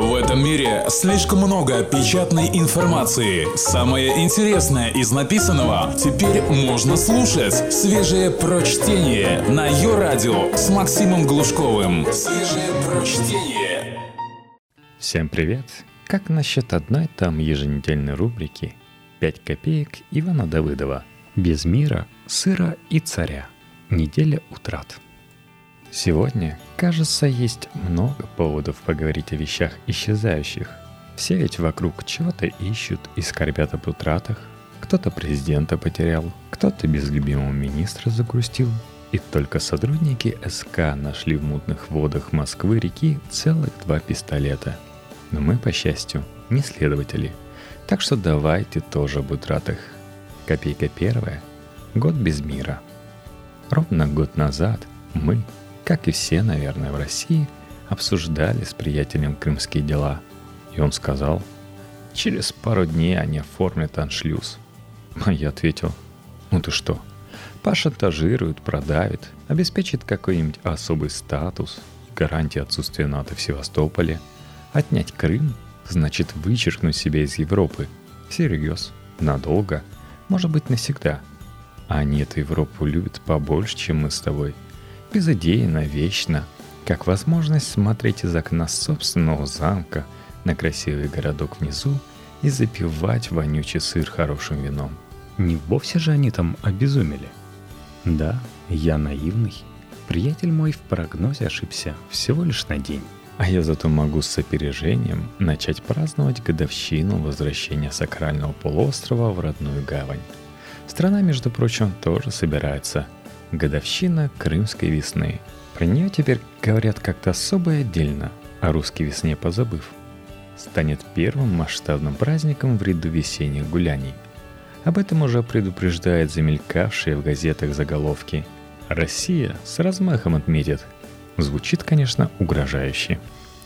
В этом мире слишком много печатной информации. Самое интересное из написанного теперь можно слушать. Свежее прочтение на ее радио с Максимом Глушковым. Свежее прочтение. Всем привет! Как насчет одной там еженедельной рубрики «5 копеек» Ивана Давыдова «Без мира, сыра и царя. Неделя утрат». Сегодня, кажется, есть много поводов поговорить о вещах исчезающих. Все ведь вокруг чего-то ищут и скорбят об утратах. Кто-то президента потерял, кто-то без любимого министра загрустил. И только сотрудники СК нашли в мутных водах Москвы-реки целых два пистолета. Но мы, по счастью, не следователи. Так что давайте тоже об утратах. Копейка первая. Год без мира. Ровно год назад мы, как и все, наверное, в России, обсуждали с приятелем крымские дела. И он сказал, через пару дней они оформят аншлюз. А я ответил, ну ты что, пошантажирует, продавит, обеспечит какой-нибудь особый статус, гарантии отсутствия НАТО в Севастополе. Отнять Крым значит вычеркнуть себя из Европы. Всерьез, надолго, может быть навсегда. А они эту Европу любят побольше, чем мы с тобой – безыдейно, вечно, как возможность смотреть из окна собственного замка на красивый городок внизу и запивать вонючий сыр хорошим вином. Не вовсе же они там обезумели. Да, я наивный. Приятель мой в прогнозе ошибся всего лишь на день. А я зато могу с опережением начать праздновать годовщину возвращения сакрального полуострова в родную гавань. Страна, между прочим, тоже собирается – Годовщина Крымской весны. Про нее теперь говорят как-то особо и отдельно, о русской весне позабыв. Станет первым масштабным праздником в ряду весенних гуляний. Об этом уже предупреждает замелькавшие в газетах заголовки. Россия с размахом отметит. Звучит, конечно, угрожающе.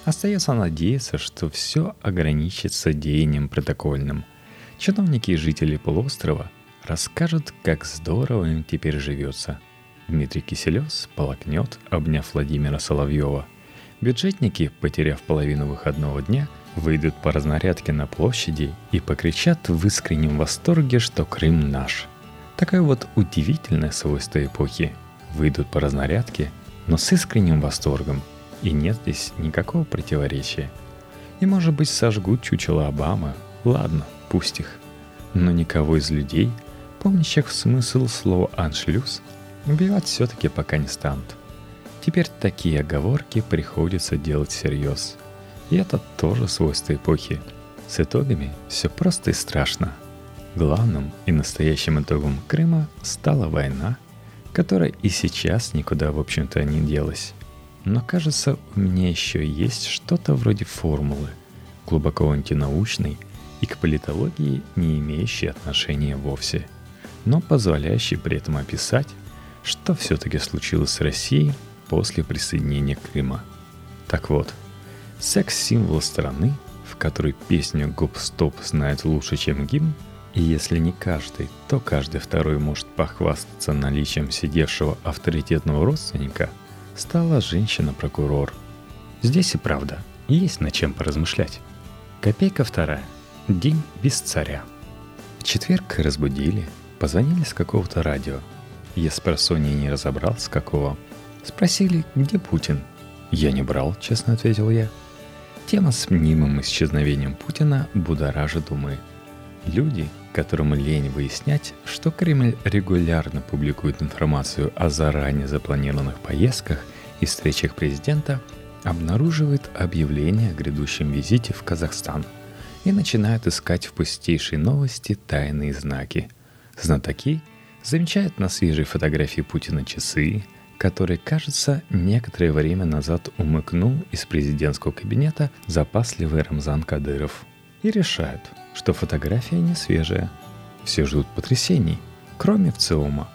Остается надеяться, что все ограничится деянием протокольным. Чиновники и жители полуострова расскажут, как здорово им теперь живется – Дмитрий Киселев полокнет, обняв Владимира Соловьева. Бюджетники, потеряв половину выходного дня, выйдут по разнарядке на площади и покричат в искреннем восторге, что Крым наш. Такое вот удивительное свойство эпохи. Выйдут по разнарядке, но с искренним восторгом. И нет здесь никакого противоречия. И может быть сожгут чучело Обамы. Ладно, пусть их. Но никого из людей, помнящих смысл слова «аншлюз», Убивать все-таки пока не станут. Теперь такие оговорки приходится делать всерьез. И это тоже свойство эпохи. С итогами все просто и страшно. Главным и настоящим итогом Крыма стала война, которая и сейчас никуда, в общем-то, не делась. Но кажется, у меня еще есть что-то вроде формулы, глубоко антинаучной и к политологии не имеющей отношения вовсе, но позволяющей при этом описать, что все-таки случилось с Россией после присоединения Крыма. Так вот, секс-символ страны, в которой песню «Гоп-стоп» знает лучше, чем гимн, и если не каждый, то каждый второй может похвастаться наличием сидевшего авторитетного родственника, стала женщина-прокурор. Здесь и правда, есть над чем поразмышлять. Копейка вторая. День без царя. В четверг разбудили, позвонили с какого-то радио – я с просонья не разобрал, с какого. Спросили, где Путин. Я не брал, честно ответил я. Тема с мнимым исчезновением Путина будоражит умы. Люди, которым лень выяснять, что Кремль регулярно публикует информацию о заранее запланированных поездках и встречах президента, обнаруживают объявление о грядущем визите в Казахстан и начинают искать в пустейшей новости тайные знаки. Знатоки – замечает на свежей фотографии Путина часы, которые, кажется, некоторое время назад умыкнул из президентского кабинета запасливый Рамзан Кадыров. И решают, что фотография не свежая. Все ждут потрясений, кроме ВЦИОМа.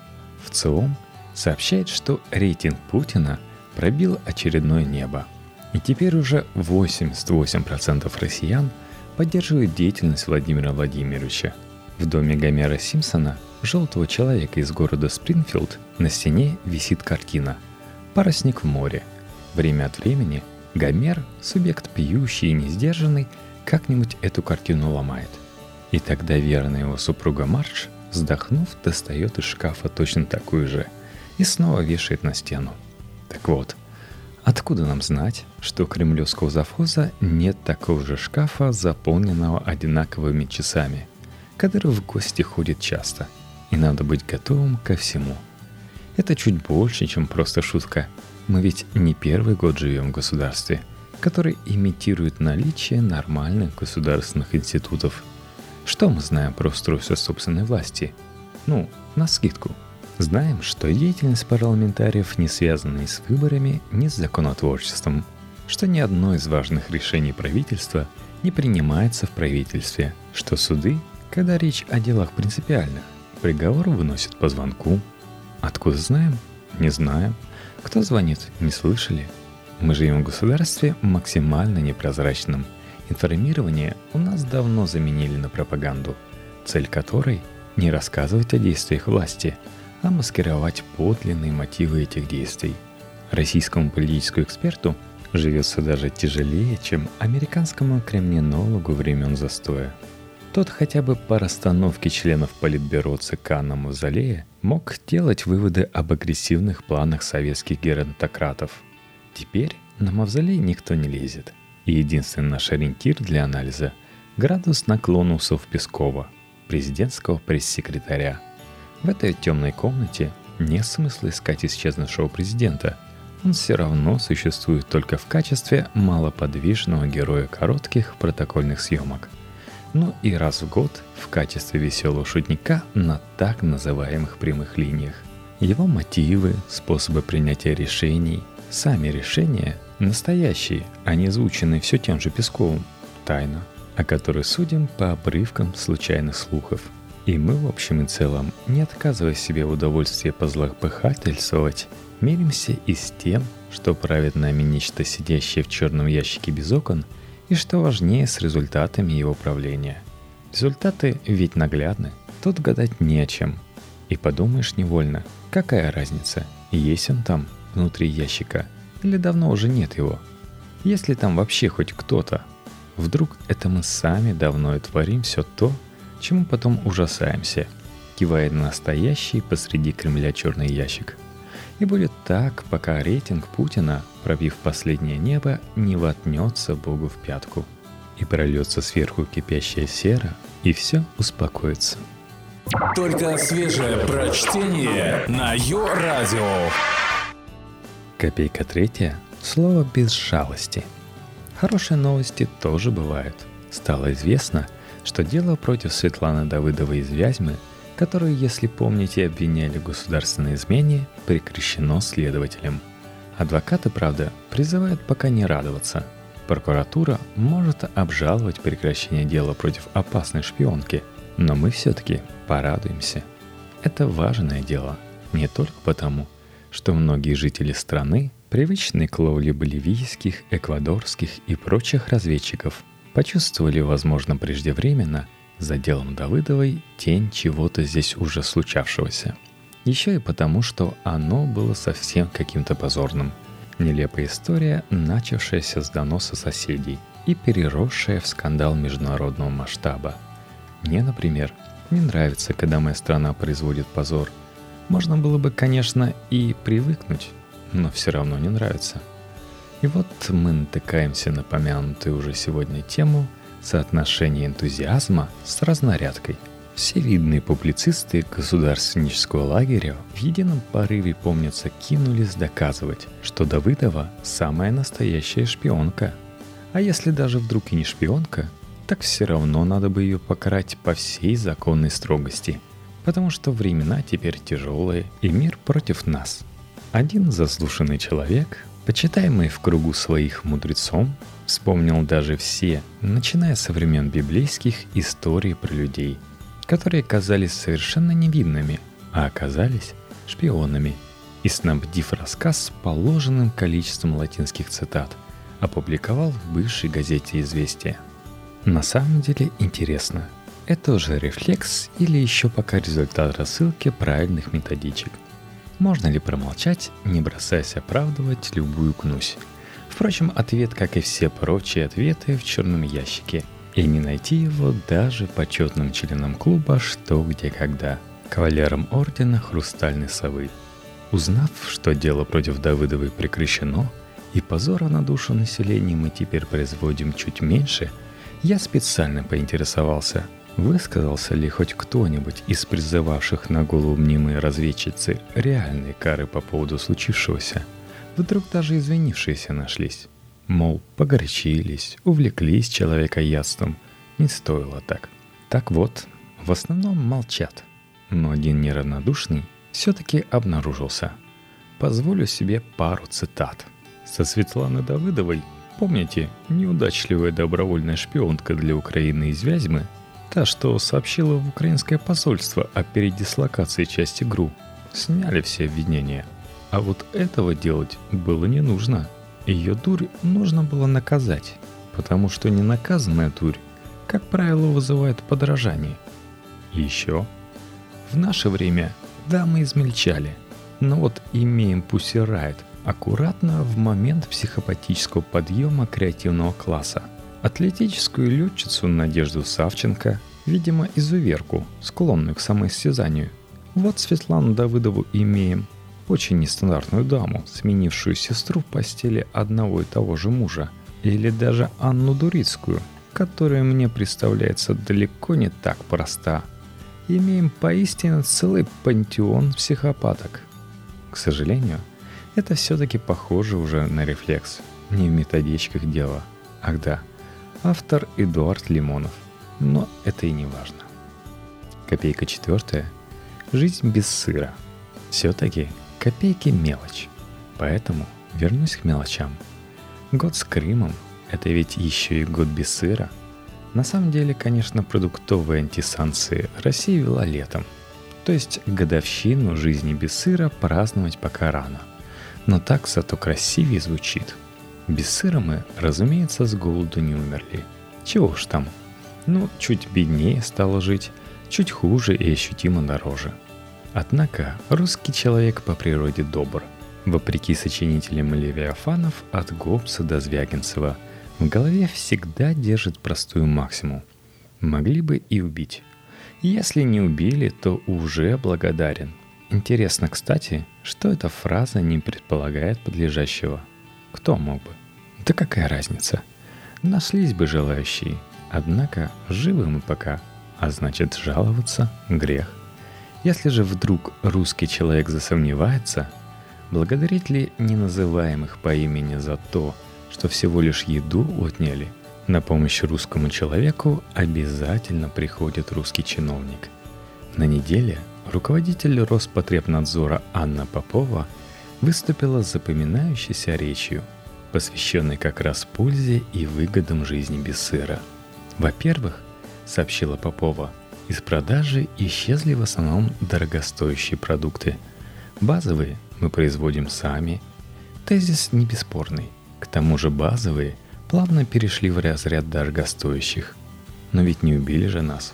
ВЦИОМ сообщает, что рейтинг Путина пробил очередное небо. И теперь уже 88% россиян поддерживают деятельность Владимира Владимировича. В доме Гомера Симпсона желтого человека из города Спрингфилд на стене висит картина «Парусник в море». Время от времени Гомер, субъект пьющий и несдержанный, как-нибудь эту картину ломает. И тогда верная его супруга Марш, вздохнув, достает из шкафа точно такую же и снова вешает на стену. Так вот, откуда нам знать, что у кремлевского завхоза нет такого же шкафа, заполненного одинаковыми часами? Кадыров в гости ходит часто, и надо быть готовым ко всему. Это чуть больше, чем просто шутка. Мы ведь не первый год живем в государстве, который имитирует наличие нормальных государственных институтов. Что мы знаем про устройство собственной власти? Ну, на скидку – Знаем, что деятельность парламентариев не связана ни с выборами, ни с законотворчеством, что ни одно из важных решений правительства не принимается в правительстве, что суды, когда речь о делах принципиальных, приговор выносят по звонку. Откуда знаем? Не знаем. Кто звонит? Не слышали. Мы живем в государстве максимально непрозрачном. Информирование у нас давно заменили на пропаганду, цель которой – не рассказывать о действиях власти – а маскировать подлинные мотивы этих действий. Российскому политическому эксперту живется даже тяжелее, чем американскому криминологу времен застоя. Тот хотя бы по расстановке членов Политбюро ЦК на Мавзолее мог делать выводы об агрессивных планах советских геронтократов. Теперь на Мавзолей никто не лезет. И единственный наш ориентир для анализа – градус наклона усов Пескова, президентского пресс-секретаря – в этой темной комнате нет смысла искать исчезнувшего президента. Он все равно существует только в качестве малоподвижного героя коротких протокольных съемок. Ну и раз в год в качестве веселого шутника на так называемых прямых линиях. Его мотивы, способы принятия решений, сами решения настоящие, а не звученные все тем же Песковым. Тайна, о которой судим по обрывкам случайных слухов – и мы, в общем и целом, не отказывая себе в удовольствии позлопыхательствовать, миримся и с тем, что правит нами нечто сидящее в черном ящике без окон, и что важнее с результатами его правления. Результаты ведь наглядны, тут гадать не о чем. И подумаешь невольно, какая разница, есть он там, внутри ящика, или давно уже нет его. Если там вообще хоть кто-то, вдруг это мы сами давно и творим все то, чему потом ужасаемся, кивая на настоящий посреди Кремля черный ящик. И будет так, пока рейтинг Путина, пробив последнее небо, не вотнется Богу в пятку. И прольется сверху кипящая сера, и все успокоится. Только свежее прочтение на Йо-Радио. Копейка третья. Слово без жалости. Хорошие новости тоже бывают. Стало известно – что дело против Светланы Давыдовой из Вязьмы, которую, если помните, обвиняли в государственной измене, прекращено следователем. Адвокаты, правда, призывают пока не радоваться. Прокуратура может обжаловать прекращение дела против опасной шпионки, но мы все-таки порадуемся. Это важное дело, не только потому, что многие жители страны привычны к ловле боливийских, эквадорских и прочих разведчиков – почувствовали, возможно, преждевременно, за делом Давыдовой тень чего-то здесь уже случавшегося. Еще и потому, что оно было совсем каким-то позорным. Нелепая история, начавшаяся с доноса соседей и переросшая в скандал международного масштаба. Мне, например, не нравится, когда моя страна производит позор. Можно было бы, конечно, и привыкнуть, но все равно не нравится – и вот мы натыкаемся на помянутую уже сегодня тему соотношения энтузиазма с разнарядкой. Все видные публицисты государственнического лагеря в едином порыве, помнится, кинулись доказывать, что Давыдова самая настоящая шпионка. А если даже вдруг и не шпионка, так все равно надо бы ее покарать по всей законной строгости, потому что времена теперь тяжелые и мир против нас. Один заслушанный человек Почитаемый в кругу своих мудрецом, вспомнил даже все, начиная со времен библейских, историй про людей, которые казались совершенно невинными, а оказались шпионами, и снабдив рассказ положенным количеством латинских цитат, опубликовал в бывшей газете «Известия». На самом деле интересно, это уже рефлекс или еще пока результат рассылки правильных методичек – можно ли промолчать, не бросаясь оправдывать любую гнусь? Впрочем, ответ, как и все прочие ответы, в черном ящике. И не найти его даже почетным членам клуба «Что, где, когда» кавалером ордена Хрустальной Совы. Узнав, что дело против Давыдовой прекращено, и позора на душу населения мы теперь производим чуть меньше, я специально поинтересовался, высказался ли хоть кто-нибудь из призывавших на голову мнимые разведчицы реальные кары по поводу случившегося. Вдруг даже извинившиеся нашлись. Мол, погорячились, увлеклись человекоядством. Не стоило так. Так вот, в основном молчат – но один неравнодушный все-таки обнаружился. Позволю себе пару цитат. Со Светланы Давыдовой, помните, неудачливая добровольная шпионка для Украины из Вязьмы, та, что сообщила в украинское посольство о передислокации части ГРУ, сняли все обвинения. А вот этого делать было не нужно. Ее дурь нужно было наказать, потому что ненаказанная дурь, как правило, вызывает подражание. Еще – в наше время дамы измельчали, но вот имеем Riot аккуратно в момент психопатического подъема креативного класса. Атлетическую летчицу Надежду Савченко, видимо, изуверку, склонную к самоистязанию. Вот Светлану Давыдову имеем, очень нестандартную даму, сменившую сестру в постели одного и того же мужа. Или даже Анну Дурицкую, которая мне представляется далеко не так проста – имеем поистине целый пантеон психопаток. К сожалению, это все-таки похоже уже на рефлекс. Не в методичках дело. Ах да, автор Эдуард Лимонов. Но это и не важно. Копейка четвертая. Жизнь без сыра. Все-таки копейки мелочь. Поэтому вернусь к мелочам. Год с Крымом – это ведь еще и год без сыра – на самом деле, конечно, продуктовые антисанкции Россия вела летом. То есть годовщину жизни без сыра праздновать пока рано. Но так зато красивее звучит. Без сыра мы, разумеется, с голоду не умерли. Чего уж там. Ну, чуть беднее стало жить, чуть хуже и ощутимо дороже. Однако русский человек по природе добр. Вопреки сочинителям Левиафанов от Гоббса до Звягинцева – в голове всегда держит простую максимум. Могли бы и убить. Если не убили, то уже благодарен. Интересно, кстати, что эта фраза не предполагает подлежащего. Кто мог бы? Да какая разница? Нашлись бы желающие. Однако живы мы пока, а значит жаловаться – грех. Если же вдруг русский человек засомневается, благодарить ли неназываемых по имени за то, что всего лишь еду отняли, на помощь русскому человеку обязательно приходит русский чиновник. На неделе руководитель Роспотребнадзора Анна Попова выступила с запоминающейся речью, посвященной как раз пользе и выгодам жизни без сыра. Во-первых, сообщила Попова, из продажи исчезли в основном дорогостоящие продукты. Базовые мы производим сами. Тезис не бесспорный. К тому же базовые плавно перешли в разряд дорогостоящих. Но ведь не убили же нас.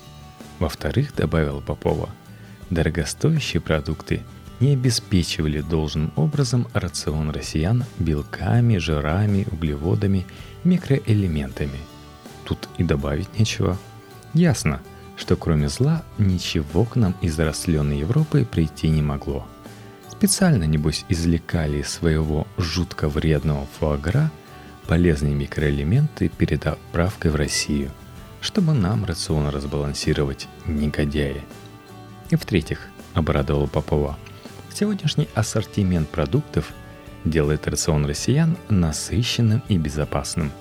Во-вторых, добавил Попова, дорогостоящие продукты не обеспечивали должным образом рацион россиян белками, жирами, углеводами, микроэлементами. Тут и добавить нечего. Ясно, что кроме зла ничего к нам из растленной Европы прийти не могло – Специально, небось, извлекали из своего жутко вредного фуагра полезные микроэлементы перед отправкой в Россию, чтобы нам рацион разбалансировать, негодяи. И в-третьих, обрадовала Попова, сегодняшний ассортимент продуктов делает рацион россиян насыщенным и безопасным.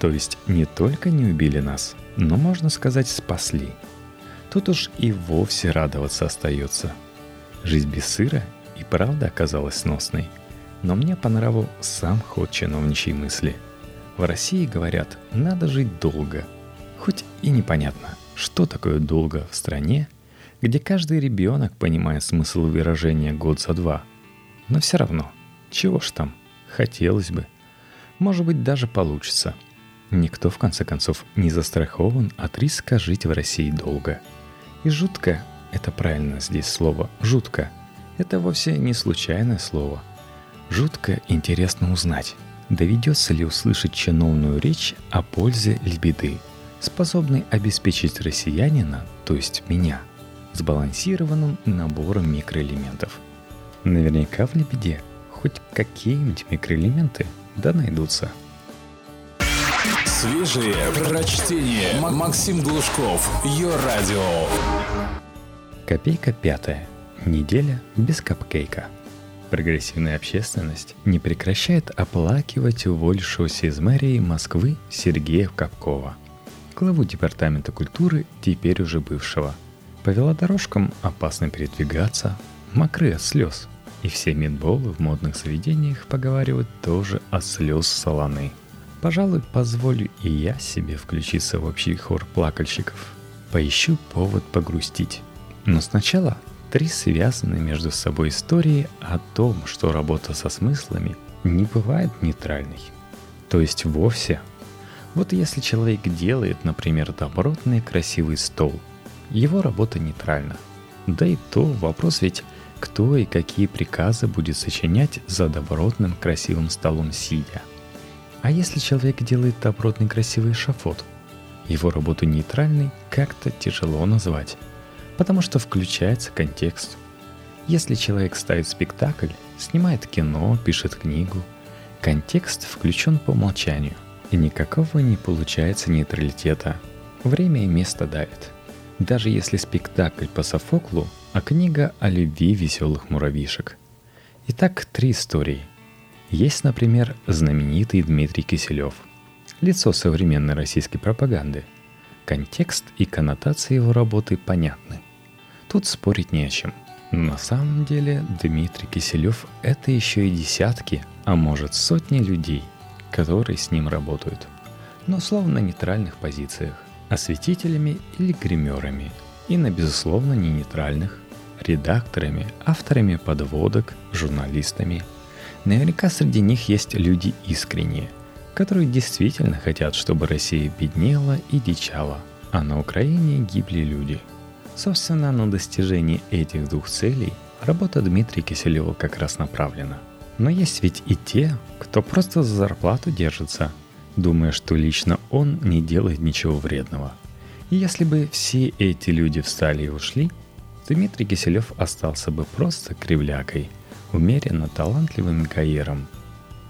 То есть не только не убили нас, но, можно сказать, спасли. Тут уж и вовсе радоваться остается. Жизнь без сыра и правда оказалась сносной. Но мне по нраву сам ход чиновничьей мысли. В России говорят, надо жить долго. Хоть и непонятно, что такое долго в стране, где каждый ребенок понимает смысл выражения год за два. Но все равно, чего ж там, хотелось бы. Может быть, даже получится. Никто, в конце концов, не застрахован от риска жить в России долго. И жутко, это правильно здесь слово, жутко – это вовсе не случайное слово. Жутко интересно узнать, Доведется ли услышать чиновную речь о пользе лебеды, способной обеспечить россиянина, то есть меня, сбалансированным набором микроэлементов? Наверняка в лебеде хоть какие-нибудь микроэлементы да найдутся. Свежие прочтение. Максим Глушков. Ее радио. Копейка пятая. Неделя без капкейка. Прогрессивная общественность не прекращает оплакивать уволившегося из мэрии Москвы Сергея Капкова, главу Департамента культуры, теперь уже бывшего. По велодорожкам опасно передвигаться, мокры от слез, и все медболы в модных заведениях поговаривают тоже о слез солоны. Пожалуй, позволю и я себе включиться в общий хор плакальщиков. Поищу повод погрустить. Но сначала три связанные между собой истории о том, что работа со смыслами не бывает нейтральной. То есть вовсе. Вот если человек делает, например, добротный красивый стол, его работа нейтральна. Да и то вопрос ведь, кто и какие приказы будет сочинять за добротным красивым столом сидя. А если человек делает добротный красивый шафот, его работу нейтральной как-то тяжело назвать потому что включается контекст. Если человек ставит спектакль, снимает кино, пишет книгу, контекст включен по умолчанию, и никакого не получается нейтралитета. Время и место давит. Даже если спектакль по Софоклу, а книга о любви веселых муравьишек. Итак, три истории. Есть, например, знаменитый Дмитрий Киселев, лицо современной российской пропаганды. Контекст и коннотации его работы понятны. Тут спорить не о чем. На самом деле Дмитрий Киселев — это еще и десятки, а может сотни людей, которые с ним работают. Но словно на нейтральных позициях, осветителями или гримерами, и на безусловно не нейтральных, редакторами, авторами подводок, журналистами. Наверняка среди них есть люди искренние, которые действительно хотят, чтобы Россия беднела и дичала, а на Украине гибли люди — Собственно, на достижение этих двух целей работа Дмитрия Киселева как раз направлена. Но есть ведь и те, кто просто за зарплату держится, думая, что лично он не делает ничего вредного. И если бы все эти люди встали и ушли, Дмитрий Киселев остался бы просто кривлякой, умеренно талантливым гаером.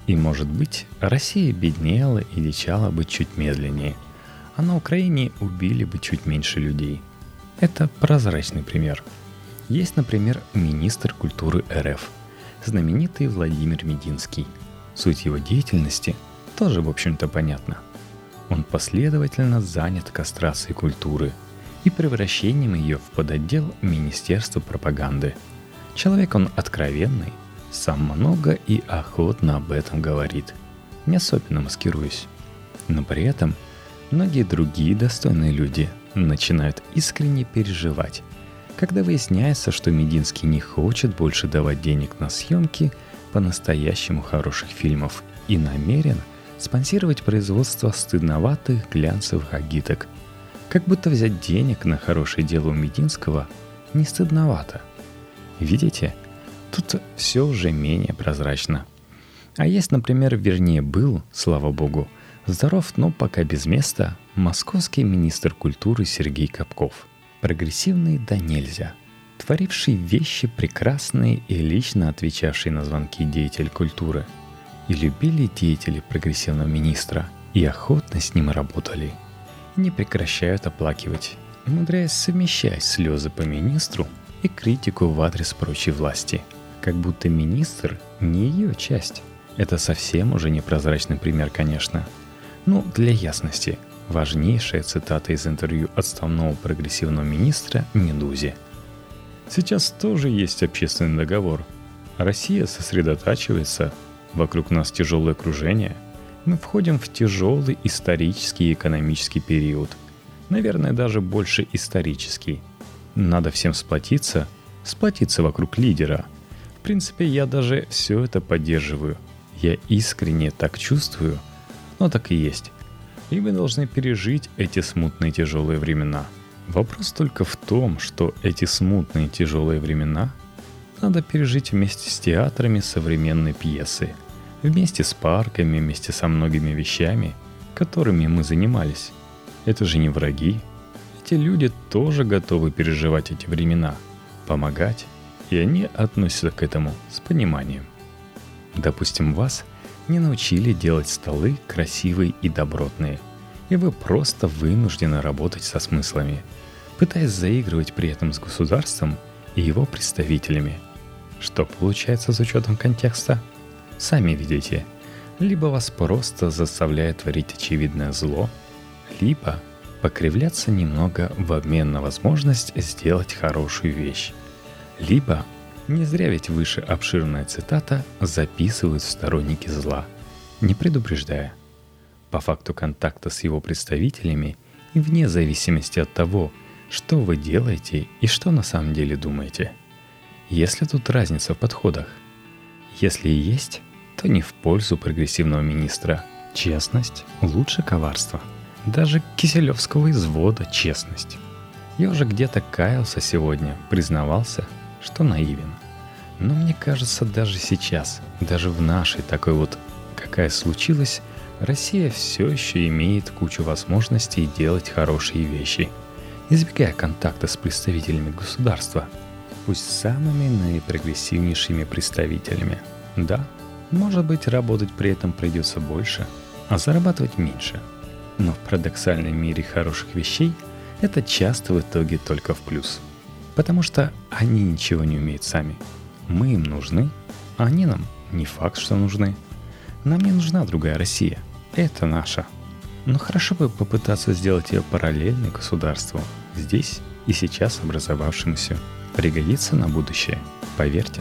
И, может быть, Россия беднела и дичала бы чуть медленнее, а на Украине убили бы чуть меньше людей – это прозрачный пример. Есть, например, министр культуры РФ, знаменитый Владимир Мединский. Суть его деятельности тоже, в общем-то, понятна. Он последовательно занят кастрацией культуры и превращением ее в подотдел Министерства пропаганды. Человек он откровенный, сам много и охотно об этом говорит, не особенно маскируясь. Но при этом многие другие достойные люди – начинают искренне переживать, когда выясняется, что Мединский не хочет больше давать денег на съемки по-настоящему хороших фильмов и намерен спонсировать производство стыдноватых глянцевых агиток. Как будто взять денег на хорошее дело у Мединского не стыдновато. Видите, тут все уже менее прозрачно. А есть, например, вернее был, слава богу, Здоров, но пока без места, московский министр культуры Сергей Капков. Прогрессивный да нельзя. Творивший вещи прекрасные и лично отвечавший на звонки деятель культуры. И любили деятели прогрессивного министра, и охотно с ним работали. И не прекращают оплакивать, умудряясь совмещать слезы по министру и критику в адрес прочей власти. Как будто министр не ее часть. Это совсем уже непрозрачный пример, конечно – ну, для ясности, важнейшая цитата из интервью отставного прогрессивного министра Медузи. Сейчас тоже есть общественный договор. Россия сосредотачивается, вокруг нас тяжелое окружение. Мы входим в тяжелый исторический и экономический период. Наверное, даже больше исторический. Надо всем сплотиться, сплотиться вокруг лидера. В принципе, я даже все это поддерживаю. Я искренне так чувствую – но так и есть. И мы должны пережить эти смутные тяжелые времена. Вопрос только в том, что эти смутные тяжелые времена надо пережить вместе с театрами современной пьесы, Вместе с парками, вместе со многими вещами, которыми мы занимались. Это же не враги. Эти люди тоже готовы переживать эти времена, помогать, и они относятся к этому с пониманием. Допустим, вас не научили делать столы красивые и добротные, и вы просто вынуждены работать со смыслами, пытаясь заигрывать при этом с государством и его представителями. Что получается с учетом контекста – Сами видите, либо вас просто заставляет творить очевидное зло, либо покривляться немного в обмен на возможность сделать хорошую вещь. Либо, не зря ведь выше обширная цитата записывают сторонники зла, не предупреждая. По факту контакта с его представителями и вне зависимости от того, что вы делаете и что на самом деле думаете. Если тут разница в подходах – если и есть, то не в пользу прогрессивного министра. Честность лучше коварства. Даже Киселевского извода честность. Я уже где-то каялся сегодня, признавался, что наивен. Но мне кажется, даже сейчас, даже в нашей такой вот, какая случилась, Россия все еще имеет кучу возможностей делать хорошие вещи, избегая контакта с представителями государства – пусть самыми наипрогрессивнейшими представителями. Да, может быть, работать при этом придется больше, а зарабатывать меньше. Но в парадоксальном мире хороших вещей это часто в итоге только в плюс. Потому что они ничего не умеют сами. Мы им нужны, а они нам не факт, что нужны. Нам не нужна другая Россия. Это наша. Но хорошо бы попытаться сделать ее параллельной государству, здесь и сейчас образовавшемуся пригодится на будущее, поверьте.